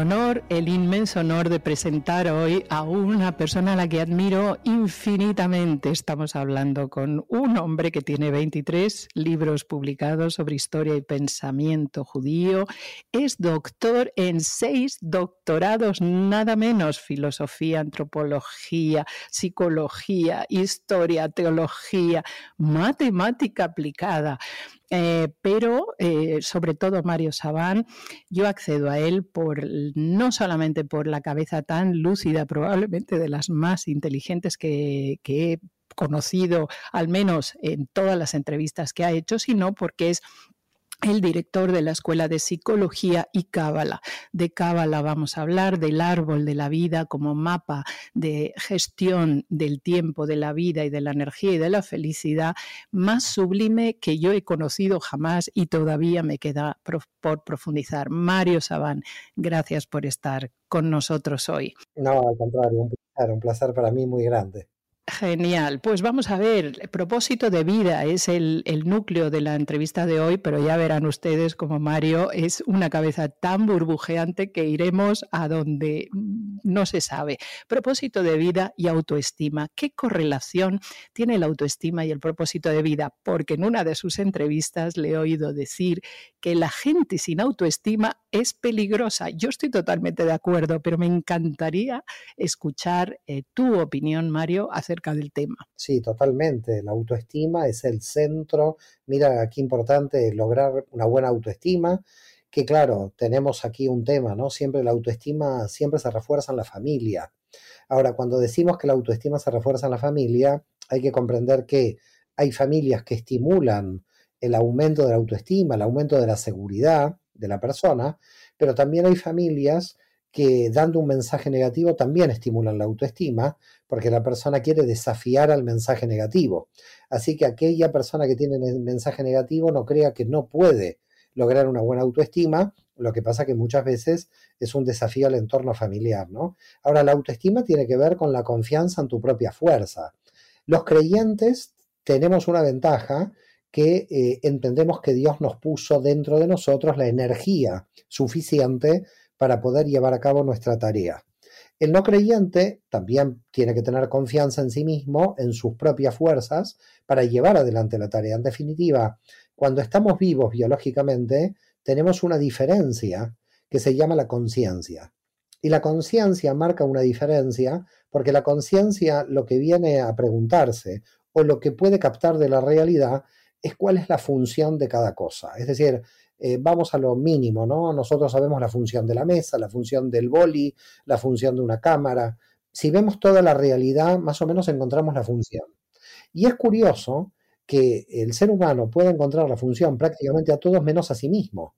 Honor, el inmenso honor de presentar hoy a una persona a la que admiro infinitamente. Estamos hablando con un hombre que tiene 23 libros publicados sobre historia y pensamiento judío. Es doctor en seis doctorados, nada menos, filosofía, antropología, psicología, historia, teología, matemática aplicada. Eh, pero eh, sobre todo Mario Sabán, yo accedo a él por no solamente por la cabeza tan lúcida, probablemente de las más inteligentes que, que he conocido, al menos en todas las entrevistas que ha hecho, sino porque es el director de la Escuela de Psicología y Cábala. De Cábala vamos a hablar del árbol de la vida como mapa de gestión del tiempo, de la vida y de la energía y de la felicidad más sublime que yo he conocido jamás y todavía me queda por profundizar. Mario Sabán, gracias por estar con nosotros hoy. No, al contrario, un placer, un placer para mí muy grande. Genial. Pues vamos a ver, el propósito de vida es el, núcleo de la entrevista de hoy, pero ya verán ustedes como Mario es una cabeza tan burbujeante que iremos a donde no se sabe. Propósito de vida y autoestima. ¿Qué correlación tiene la autoestima y el propósito de vida? Porque en una de sus entrevistas le he oído decir que la gente sin autoestima es peligrosa. Yo estoy totalmente de acuerdo, pero me encantaría escuchar eh, tu opinión, Mario, acerca del tema. Sí, totalmente. La autoestima es el centro. Mira, qué importante lograr una buena autoestima. Que claro, tenemos aquí un tema, ¿no? Siempre la autoestima siempre se refuerza en la familia. Ahora, cuando decimos que la autoestima se refuerza en la familia, hay que comprender que hay familias que estimulan el aumento de la autoestima, el aumento de la seguridad de la persona, pero también hay familias que dando un mensaje negativo también estimulan la autoestima, porque la persona quiere desafiar al mensaje negativo. Así que aquella persona que tiene el mensaje negativo no crea que no puede lograr una buena autoestima, lo que pasa que muchas veces es un desafío al entorno familiar, ¿no? Ahora, la autoestima tiene que ver con la confianza en tu propia fuerza. Los creyentes tenemos una ventaja que eh, entendemos que Dios nos puso dentro de nosotros la energía suficiente para poder llevar a cabo nuestra tarea. El no creyente también tiene que tener confianza en sí mismo, en sus propias fuerzas, para llevar adelante la tarea. En definitiva, cuando estamos vivos biológicamente, tenemos una diferencia que se llama la conciencia. Y la conciencia marca una diferencia porque la conciencia lo que viene a preguntarse o lo que puede captar de la realidad es cuál es la función de cada cosa. Es decir, eh, vamos a lo mínimo, ¿no? Nosotros sabemos la función de la mesa, la función del boli, la función de una cámara. Si vemos toda la realidad, más o menos encontramos la función. Y es curioso que el ser humano pueda encontrar la función prácticamente a todos menos a sí mismo.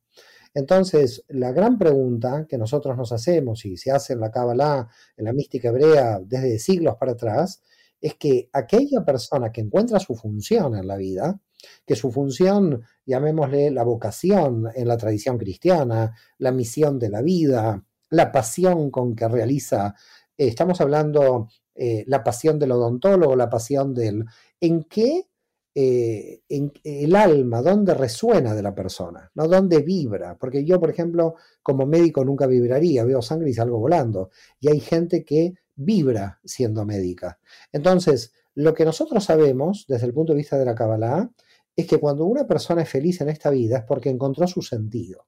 Entonces, la gran pregunta que nosotros nos hacemos y se hace en la Kabbalah, en la mística hebrea desde siglos para atrás, es que aquella persona que encuentra su función en la vida, que su función, llamémosle la vocación en la tradición cristiana, la misión de la vida, la pasión con que realiza, eh, estamos hablando eh, la pasión del odontólogo, la pasión del... ¿En qué eh, en el alma, dónde resuena de la persona, ¿no? dónde vibra. Porque yo, por ejemplo, como médico nunca vibraría, veo sangre y salgo volando. Y hay gente que vibra siendo médica. Entonces, lo que nosotros sabemos desde el punto de vista de la Kabbalah es que cuando una persona es feliz en esta vida es porque encontró su sentido.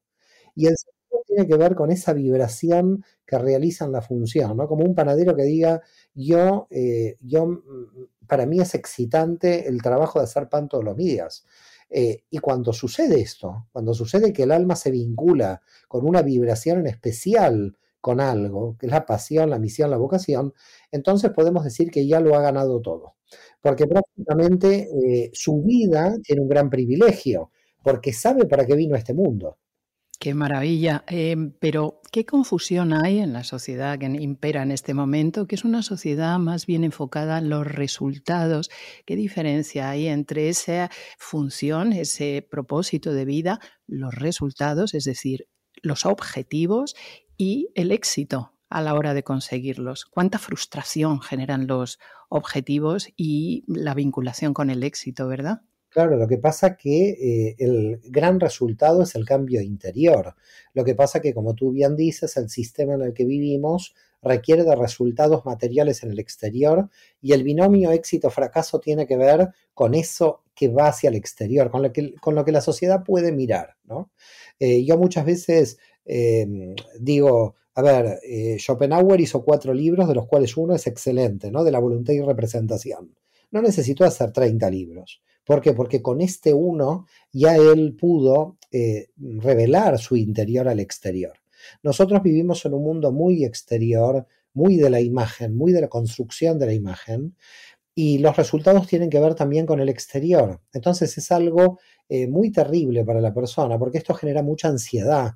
Y el sentido tiene que ver con esa vibración que realizan la función, ¿no? Como un panadero que diga, yo, eh, yo, mm, para mí es excitante el trabajo de hacer pan todos los días. Eh, y cuando sucede esto, cuando sucede que el alma se vincula con una vibración en especial con algo, que es la pasión, la misión, la vocación, entonces podemos decir que ya lo ha ganado todo. Porque prácticamente eh, su vida tiene un gran privilegio, porque sabe para qué vino a este mundo. Qué maravilla. Em, pero, ¿qué confusión hay en la sociedad que impera en este momento? Que es una sociedad más bien enfocada en los resultados. ¿Qué diferencia hay entre esa función, ese propósito de vida, los resultados, es decir, los objetivos y el éxito a la hora de conseguirlos? ¿Cuánta frustración generan los objetivos y la vinculación con el éxito, verdad? Claro, lo que pasa que eh, el gran resultado es el cambio interior. Lo que pasa que, como tú bien dices, el sistema en el que vivimos requiere de resultados materiales en el exterior y el binomio éxito-fracaso tiene que ver con eso que va hacia el exterior, con lo que, la sociedad puede mirar. ¿no? Eh, yo muchas veces em, digo, a ver, eh, Schopenhauer hizo cuatro libros, de los cuales uno es excelente, ¿no? de la voluntad y representación. No necesitó hacer 30 libros. ¿Por qué? Porque con este uno ya él pudo eh, revelar su interior al exterior. Nosotros vivimos en un mundo muy exterior, muy de la imagen, muy de la construcción de la imagen, y los resultados tienen que ver también con el exterior. Entonces es algo eh, muy terrible para la persona, porque esto genera mucha ansiedad.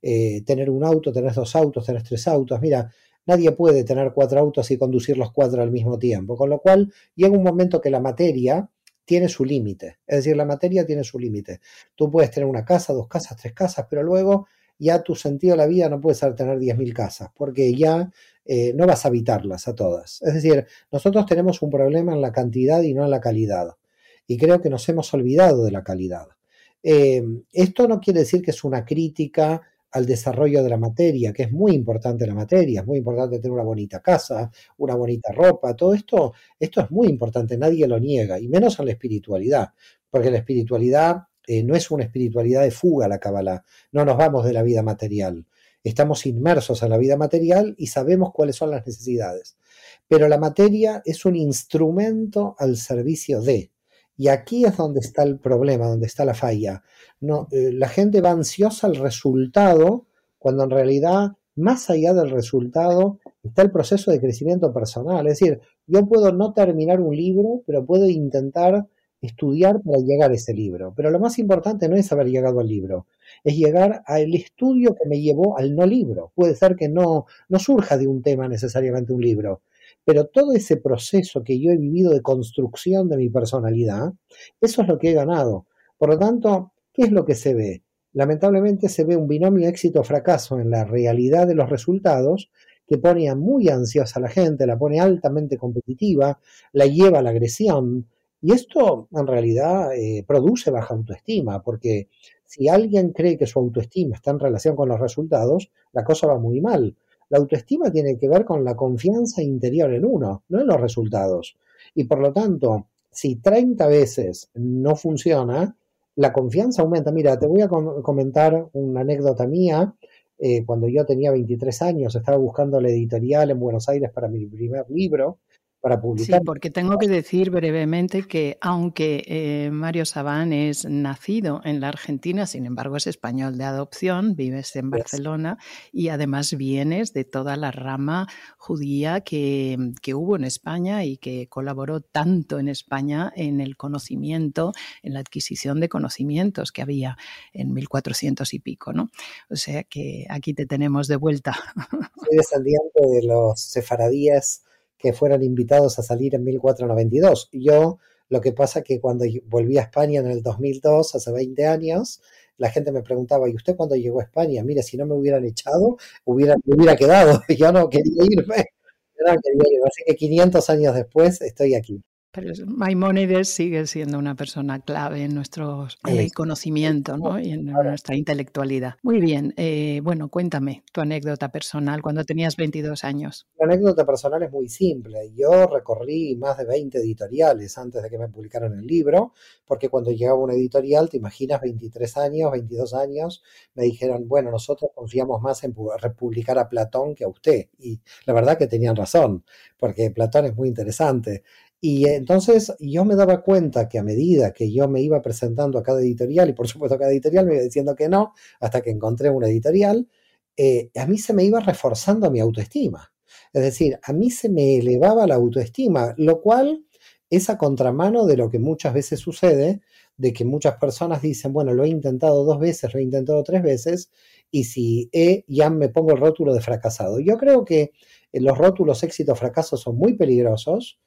Eh, tener un auto, tener dos autos, tener tres autos. Mira, nadie puede tener cuatro autos y conducir los cuatro al mismo tiempo, con lo cual llega un momento que la materia tiene su límite. Es decir, la materia tiene su límite. Tú puedes tener una casa, dos casas, tres casas, pero luego ya tu sentido de la vida no puede ser tener 10.000 casas, porque ya eh, no vas a habitarlas a todas. Es decir, nosotros tenemos un problema en la cantidad y no en la calidad. Y creo que nos hemos olvidado de la calidad. Eh, esto no quiere decir que es una crítica al desarrollo de la materia, que es muy importante la materia, es muy importante tener una bonita casa, una bonita ropa, todo esto, esto es muy importante, nadie lo niega, y menos en la espiritualidad, porque la espiritualidad eh, no es una espiritualidad de fuga la Kabbalah, no nos vamos de la vida material, estamos inmersos en la vida material y sabemos cuáles son las necesidades, pero la materia es un instrumento al servicio de, y aquí es donde está el problema, donde está la falla. No, eh, la gente va ansiosa al resultado, cuando en realidad, más allá del resultado, está el proceso de crecimiento personal. Es decir, yo puedo no terminar un libro, pero puedo intentar estudiar para llegar a ese libro. Pero lo más importante no es haber llegado al libro, es llegar al estudio que me llevó al no libro. Puede ser que no, no surja de un tema necesariamente un libro, pero todo ese proceso que yo he vivido de construcción de mi personalidad, eso es lo que he ganado. Por lo tanto, ¿qué es lo que se ve? Lamentablemente se ve un binomio éxito-fracaso en la realidad de los resultados que pone muy ansiosa a la gente, la pone altamente competitiva, la lleva a la agresión. Y esto en realidad eh, produce baja autoestima, porque si alguien cree que su autoestima está en relación con los resultados, la cosa va muy mal. La autoestima tiene que ver con la confianza interior en uno, no en los resultados. Y por lo tanto, si 30 veces no funciona, la confianza aumenta. Mira, te voy a comentar una anécdota mía. Eh, cuando yo tenía 23 años, estaba buscando la editorial en Buenos Aires para mi primer libro para publicar. Sí, porque tengo que decir brevemente que aunque eh, Mario Sabán es nacido en la Argentina, sin embargo es español de adopción, vives en Barcelona y además vienes de toda la rama judía que, que, hubo en España y que colaboró tanto en España en el conocimiento, en la adquisición de conocimientos que había en 1400 y pico, ¿no? O sea que aquí te tenemos de vuelta. Soy descendiente de los sefaradíes que fueran invitados a salir en 1492. Yo, lo que pasa que cuando volví a España en el 2002, hace 20 años, la gente me preguntaba, ¿y usted cuándo llegó a España? Mire, si no me hubieran echado, hubiera, me hubiera quedado. Yo no quería irme. Yo no quería irme. Así que 500 años después estoy aquí. Pero Maimónides sigue siendo una persona clave en nuestro eh, conocimiento ¿no? y en nuestra intelectualidad. Muy bien, eh, bueno, cuéntame tu anécdota personal cuando tenías 22 años. La anécdota personal es muy simple. Yo recorrí más de 20 editoriales antes de que me publicaran el libro, porque cuando llegaba una editorial, te imaginas 23 años, 22 años, me dijeron, bueno, nosotros confiamos más en republicar a Platón que a usted. Y la verdad que tenían razón, porque Platón es muy interesante. Y entonces yo me daba cuenta que a medida que yo me iba presentando a cada editorial, y por supuesto cada editorial me iba diciendo que no, hasta que encontré una editorial, eh, a mí se me iba reforzando mi autoestima. Es decir, a mí se me elevaba la autoestima, lo cual es a contramano de lo que muchas veces sucede, de que muchas personas dicen, bueno, lo he intentado dos veces, lo he intentado tres veces, y si he, ya me pongo el rótulo de fracasado. Yo creo que eh, los rótulos éxito-fracaso son muy peligrosos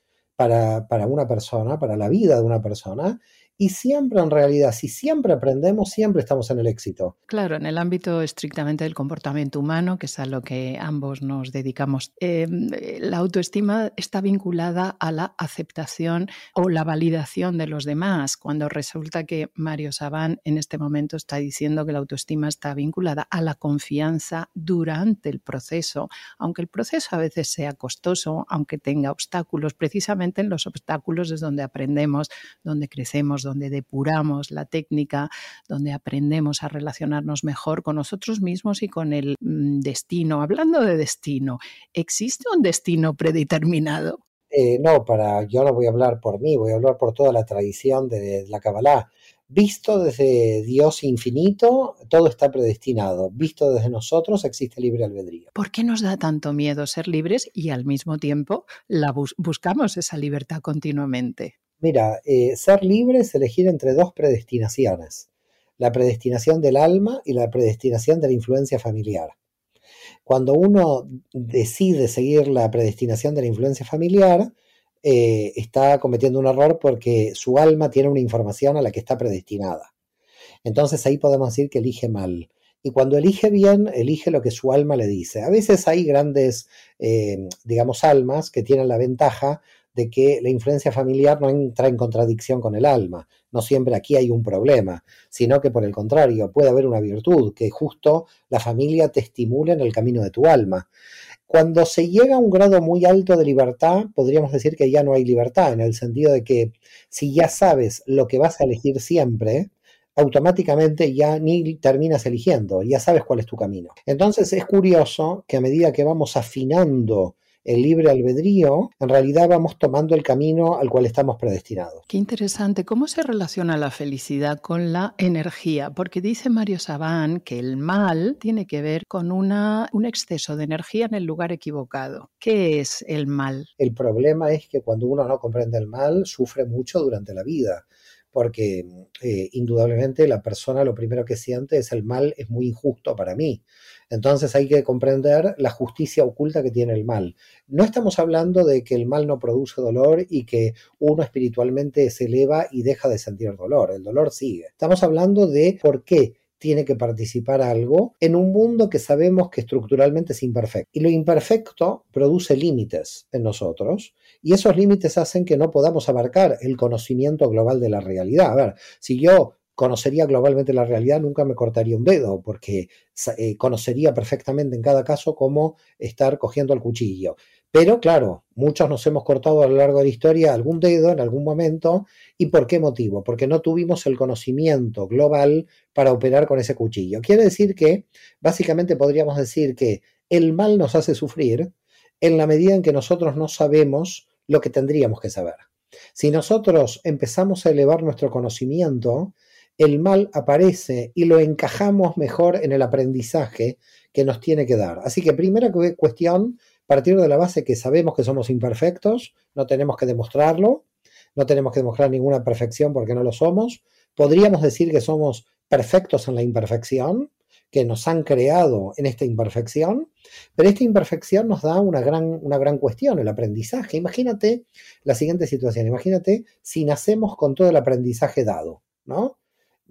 para, para una persona, para la vida de una persona, y siempre, en realidad, si siempre aprendemos, siempre estamos en el éxito. Claro, en el ámbito estrictamente del comportamiento humano, que es a lo que ambos nos dedicamos, em, la autoestima está vinculada a la aceptación o la validación de los demás, cuando resulta que Mario Sabán en este momento está diciendo que la autoestima está vinculada a la confianza durante el proceso, aunque el proceso a veces sea costoso, aunque tenga obstáculos, precisamente en los obstáculos es donde aprendemos, donde crecemos, donde depuramos la técnica, donde aprendemos a relacionarnos mejor con nosotros mismos y con el mm, destino. Hablando de destino, ¿existe un destino predeterminado? Eh, no, para, yo no voy a hablar por mí, voy a hablar por toda la tradición de la Kabbalah. Visto desde Dios infinito, todo está predestinado. Visto desde nosotros, existe libre albedrío. ¿Por qué nos da tanto miedo ser libres y al mismo tiempo la buscamos esa libertad continuamente? Mira, eh, ser libre es elegir entre dos predestinaciones, la predestinación del alma y la predestinación de la influencia familiar. Cuando uno decide seguir la predestinación de la influencia familiar, eh, está cometiendo un error porque su alma tiene una información a la que está predestinada. Entonces ahí podemos decir que elige mal. Y cuando elige bien, elige lo que su alma le dice. A veces hay grandes, eh, digamos, almas que tienen la ventaja de que la influencia familiar no entra en contradicción con el alma. No siempre aquí hay un problema, sino que por el contrario puede haber una virtud, que justo la familia te estimule en el camino de tu alma. Cuando se llega a un grado muy alto de libertad, podríamos decir que ya no hay libertad, en el sentido de que si ya sabes lo que vas a elegir siempre, automáticamente ya ni terminas eligiendo, ya sabes cuál es tu camino. Entonces es curioso que a medida que vamos afinando el libre albedrío, en realidad vamos tomando el camino al cual estamos predestinados. Qué interesante. ¿Cómo se relaciona la felicidad con la energía? Porque dice Mario Sabán que el mal tiene que ver con una, un exceso de energía en el lugar equivocado. ¿Qué es el mal? El problema es que cuando uno no comprende el mal, sufre mucho durante la vida porque eh, indudablemente la persona lo primero que siente es el mal es muy injusto para mí. Entonces hay que comprender la justicia oculta que tiene el mal. No estamos hablando de que el mal no produce dolor y que uno espiritualmente se eleva y deja de sentir dolor. El dolor sigue. Estamos hablando de por qué tiene que participar algo en un mundo que sabemos que estructuralmente es imperfecto. Y lo imperfecto produce límites en nosotros y esos límites hacen que no podamos abarcar el conocimiento global de la realidad. A ver, si yo conocería globalmente la realidad, nunca me cortaría un dedo, porque eh, conocería perfectamente en cada caso cómo estar cogiendo el cuchillo. Pero claro, muchos nos hemos cortado a lo largo de la historia algún dedo en algún momento. ¿Y por qué motivo? Porque no tuvimos el conocimiento global para operar con ese cuchillo. Quiere decir que, básicamente podríamos decir que el mal nos hace sufrir en la medida en que nosotros no sabemos lo que tendríamos que saber. Si nosotros empezamos a elevar nuestro conocimiento, el mal aparece y lo encajamos mejor en el aprendizaje que nos tiene que dar. Así que primera cuestión, partir de la base que sabemos que somos imperfectos, no tenemos que demostrarlo, no tenemos que demostrar ninguna perfección porque no lo somos. Podríamos decir que somos perfectos en la imperfección, que nos han creado en esta imperfección, pero esta imperfección nos da una gran, una gran cuestión, el aprendizaje. Imagínate la siguiente situación, imagínate si nacemos con todo el aprendizaje dado, ¿no?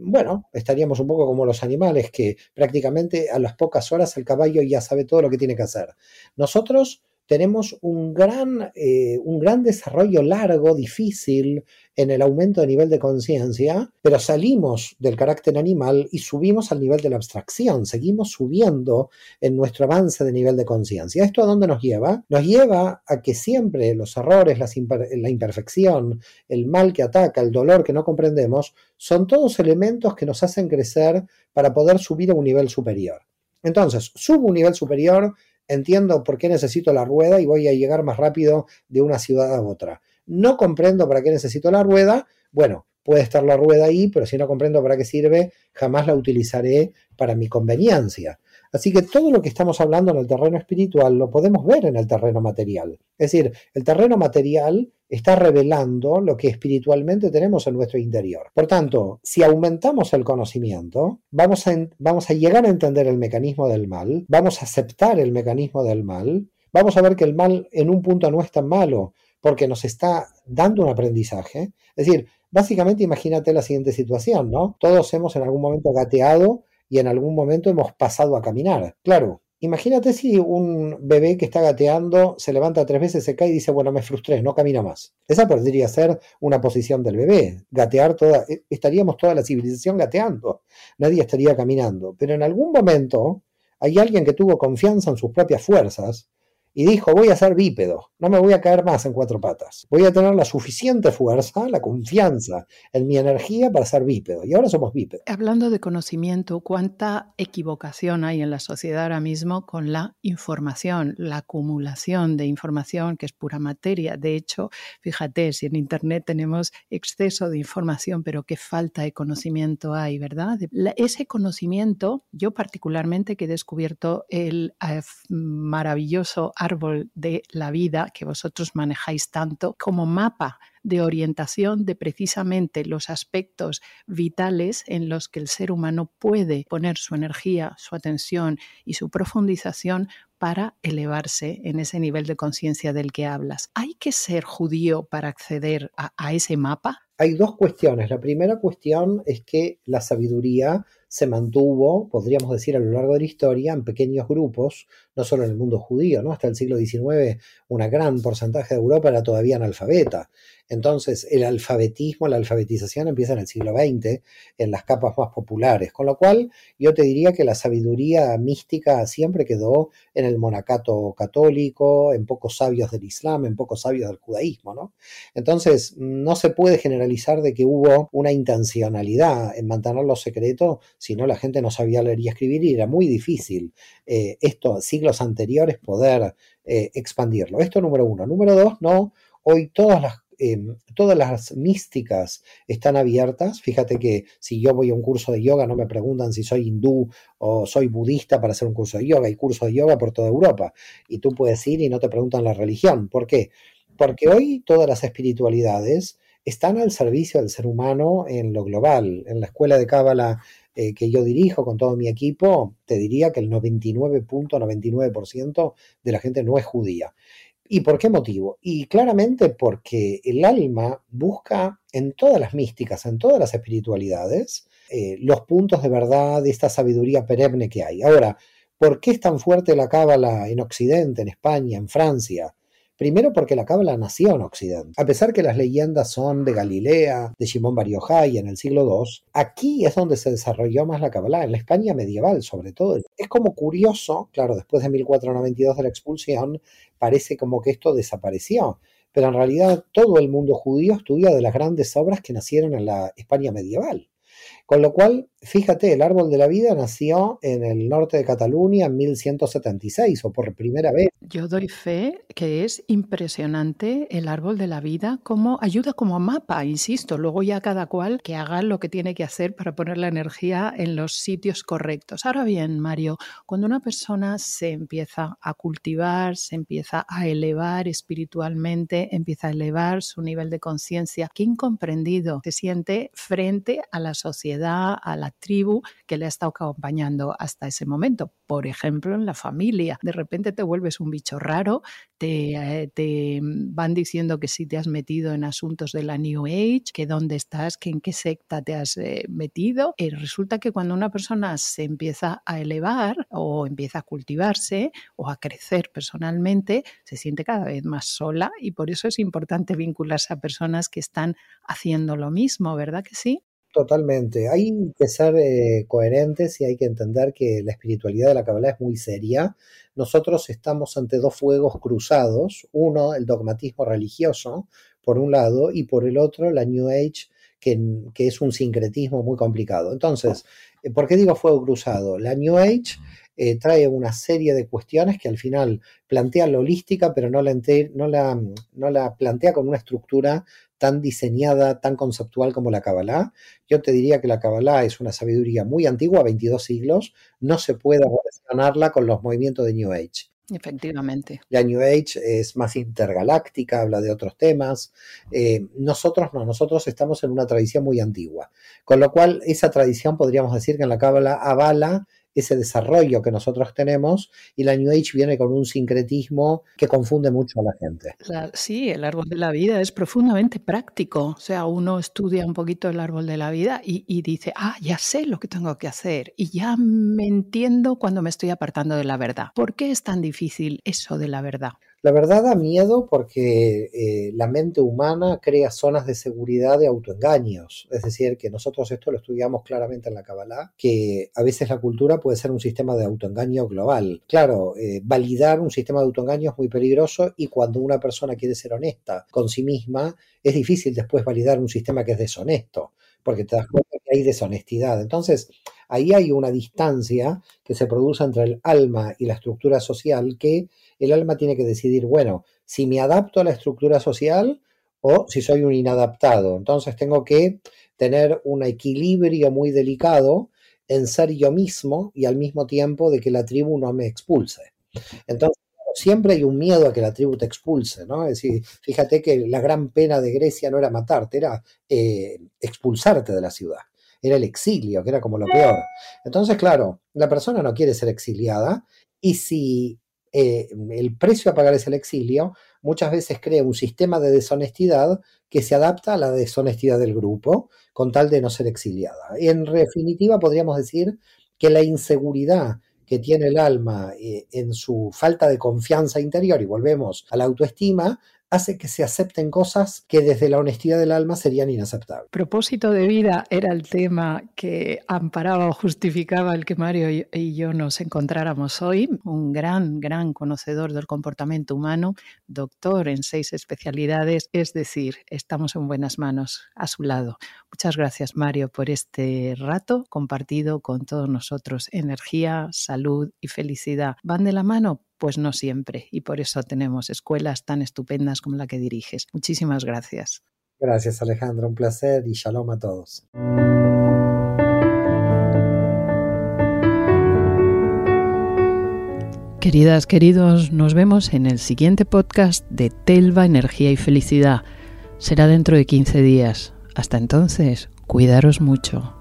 Bueno, estaríamos un poco como los animales, que prácticamente a las pocas horas el caballo ya sabe todo lo que tiene que hacer. Nosotros tenemos un gran, eh, un gran desarrollo largo, difícil en el aumento de nivel de conciencia, pero salimos del carácter animal y subimos al nivel de la abstracción, seguimos subiendo en nuestro avance de nivel de conciencia. ¿Esto a dónde nos lleva? Nos lleva a que siempre los errores, la imperfección, el mal que ataca, el dolor que no comprendemos, son todos elementos que nos hacen crecer para poder subir a un nivel superior. Entonces, subo un nivel superior, entiendo por qué necesito la rueda y voy a llegar más rápido de una ciudad a otra. No comprendo para qué necesito la rueda, bueno, puede estar la rueda ahí, pero si no comprendo para qué sirve, jamás la utilizaré para mi conveniencia. Así que todo lo que estamos hablando en el terreno espiritual lo podemos ver en el terreno material. Es decir, el terreno material está revelando lo que espiritualmente tenemos en nuestro interior. Por tanto, si aumentamos el conocimiento, vamos a, vamos a llegar a entender el mecanismo del mal, vamos a aceptar el mecanismo del mal, vamos a ver que el mal en un punto no es tan malo porque nos está dando un aprendizaje. Es decir, básicamente imagínate la siguiente situación, ¿no? Todos hemos en algún momento gateado y en algún momento hemos pasado a caminar. Claro, imagínate si un bebé que está gateando se levanta tres veces, se cae y dice, bueno, me frustré, no camina más. Esa podría ser una posición del bebé, gatear toda, e, estaríamos toda la civilización gateando, nadie estaría caminando. Pero en algún momento hay alguien que tuvo confianza en sus propias fuerzas y dijo, voy a ser bípedo, no me voy a caer más en cuatro patas. Voy a tener la suficiente fuerza, la confianza en mi energía para ser bípedo. Y ahora somos bípedos. Hablando de conocimiento, ¿cuánta equivocación hay en la sociedad ahora mismo con la información, la acumulación de información que es pura materia? De hecho, fíjate, si en Internet tenemos exceso de información, pero qué falta de conocimiento hay, ¿verdad? ese conocimiento, yo particularmente que he descubierto el eh, maravilloso árbol de la vida que vosotros manejáis tanto como mapa de orientación de precisamente los aspectos vitales en los que el ser humano puede poner su energía, su atención y su profundización para elevarse en ese nivel de conciencia del que hablas. ¿Hay que ser judío para acceder a, a ese mapa? Hay dos cuestiones. La primera cuestión es que la sabiduría se mantuvo, podríamos decir, a lo largo de la historia en pequeños grupos, no solo en el mundo judío, ¿no? Hasta el siglo XIX, un gran porcentaje de Europa era todavía analfabeta. Entonces, el alfabetismo, la alfabetización empieza en el siglo XX, en las capas más populares, con lo cual yo te diría que la sabiduría mística siempre quedó en el monacato católico, en pocos sabios del Islam, en pocos sabios del judaísmo, ¿no? Entonces, no se puede generalizar de que hubo una intencionalidad en mantenerlo secreto, si no la gente no sabía leer y escribir y era muy difícil eh, esto, siglos anteriores, poder eh, expandirlo. Esto número uno. Número dos, no, hoy todas las Em, todas las místicas están abiertas. Fíjate que si yo voy a un curso de yoga no me preguntan si soy hindú o soy budista para hacer un curso de yoga. Hay cursos de yoga por toda Europa y tú puedes ir y no te preguntan la religión. ¿Por qué? Porque hoy todas las espiritualidades están al servicio del ser humano en lo global. En la escuela de Cábala eh, que yo dirijo con todo mi equipo, te diría que el 99.99% de la gente no es judía. ¿Y por qué motivo? Y claramente porque el alma busca en todas las místicas, en todas las espiritualidades, eh, los puntos de verdad de esta sabiduría perenne que hay. Ahora, ¿por qué es tan fuerte la cábala en Occidente, en España, en Francia? Primero porque la cábala nació en Occidente. A pesar que las leyendas son de Galilea, de Simón Bar en el siglo II, aquí es donde se desarrolló más la cábala, en la España medieval sobre todo. Es como curioso, claro, después de 1492 de la expulsión, parece como que esto desapareció, pero en realidad todo el mundo judío estudia de las grandes obras que nacieron en la España medieval. Con lo cual, fíjate, el árbol de la vida nació en el norte de Cataluña en 1176 o por primera vez. Yo doy fe que es impresionante el árbol de la vida como ayuda como mapa, insisto, luego ya cada cual que haga lo que tiene que hacer para poner la energía en los sitios correctos. Ahora bien, Mario, cuando una persona se empieza a cultivar, se empieza a elevar espiritualmente, empieza a elevar su nivel de conciencia, qué incomprendido se siente frente a la sociedad da a la tribu que le ha estado acompañando hasta ese momento. Por ejemplo, en la familia. De repente te vuelves un bicho raro, te, eh, te van diciendo que si te has metido en asuntos de la New Age, que dónde estás, que en qué secta te has eh, metido. Y resulta que cuando una persona se empieza a elevar o empieza a cultivarse o a crecer personalmente, se siente cada vez más sola y por eso es importante vincularse a personas que están haciendo lo mismo, ¿verdad que sí? Totalmente. Hay que ser eh, coherentes y hay que entender que la espiritualidad de la Kabbalah es muy seria. Nosotros estamos ante dos fuegos cruzados. Uno, el dogmatismo religioso, por un lado, y por el otro, la New Age, que, que es un sincretismo muy complicado. Entonces, eh, ¿por qué digo fuego cruzado? La New Age eh, trae una serie de cuestiones que al final plantea la holística, pero no la, no la, no la plantea con una estructura tan diseñada, tan conceptual como la Kabbalah. Yo te diría que la Kabbalah es una sabiduría muy antigua, 22 siglos, no se puede relacionarla con los movimientos de New Age. Efectivamente. La New Age es más intergaláctica, habla de otros temas. Eh, nosotros no, nosotros estamos en una tradición muy antigua. Con lo cual, esa tradición podríamos decir que en la Cábala avala ese desarrollo que nosotros tenemos y la New Age viene con un sincretismo que confunde mucho a la gente. sí, el árbol de la vida es profundamente práctico. O sea, uno estudia un poquito el árbol de la vida y, y dice, ah, ya sé lo que tengo que hacer y ya me entiendo cuando me estoy apartando de la verdad. ¿Por qué es tan difícil eso de la verdad? La verdad da miedo porque eh, la mente humana crea zonas de seguridad de autoengaños. Es decir, que nosotros esto lo estudiamos claramente en la Kabbalah, que a veces la cultura puede ser un sistema de autoengaño global. Claro, eh, validar un sistema de autoengaño es muy peligroso y cuando una persona quiere ser honesta con sí misma, es difícil después validar un sistema que es deshonesto, porque te das cuenta que hay deshonestidad. Entonces, ahí hay una distancia que se produce entre el alma y la estructura social que el alma tiene que decidir, bueno, si me adapto a la estructura social o si soy un inadaptado. Entonces tengo que tener un equilibrio muy delicado en ser yo mismo y al mismo tiempo de que la tribu no me expulse. Entonces, siempre hay un miedo a que la tribu te expulse, ¿no? Es decir, fíjate que la gran pena de Grecia no era matarte, era eh, expulsarte de la ciudad. Era el exilio, que era como lo peor. Entonces, claro, la persona no quiere ser exiliada y si eh, el precio a pagar es el exilio, muchas veces crea un sistema de deshonestidad que se adapta a la deshonestidad del grupo con tal de no ser exiliada. En definitiva podríamos decir que la inseguridad que tiene el alma eh, en su falta de confianza interior, y volvemos a la autoestima, hace que se acepten cosas que desde la honestidad del alma serían inaceptables. Propósito de vida era el tema que amparaba o justificaba el que Mario y yo nos encontráramos hoy. Un gran, gran conocedor del comportamiento humano, doctor en seis especialidades, es decir, estamos en buenas manos a su lado. Muchas gracias, Mario, por este rato compartido con todos nosotros. Energía, salud y felicidad van de la mano pues no siempre, y por eso tenemos escuelas tan estupendas como la que diriges. Muchísimas gracias. Gracias Alejandro, un placer y shalom a todos. Queridas, queridos, nos vemos en el siguiente podcast de Telva, Energía y Felicidad. Será dentro de 15 días. Hasta entonces, cuidaros mucho.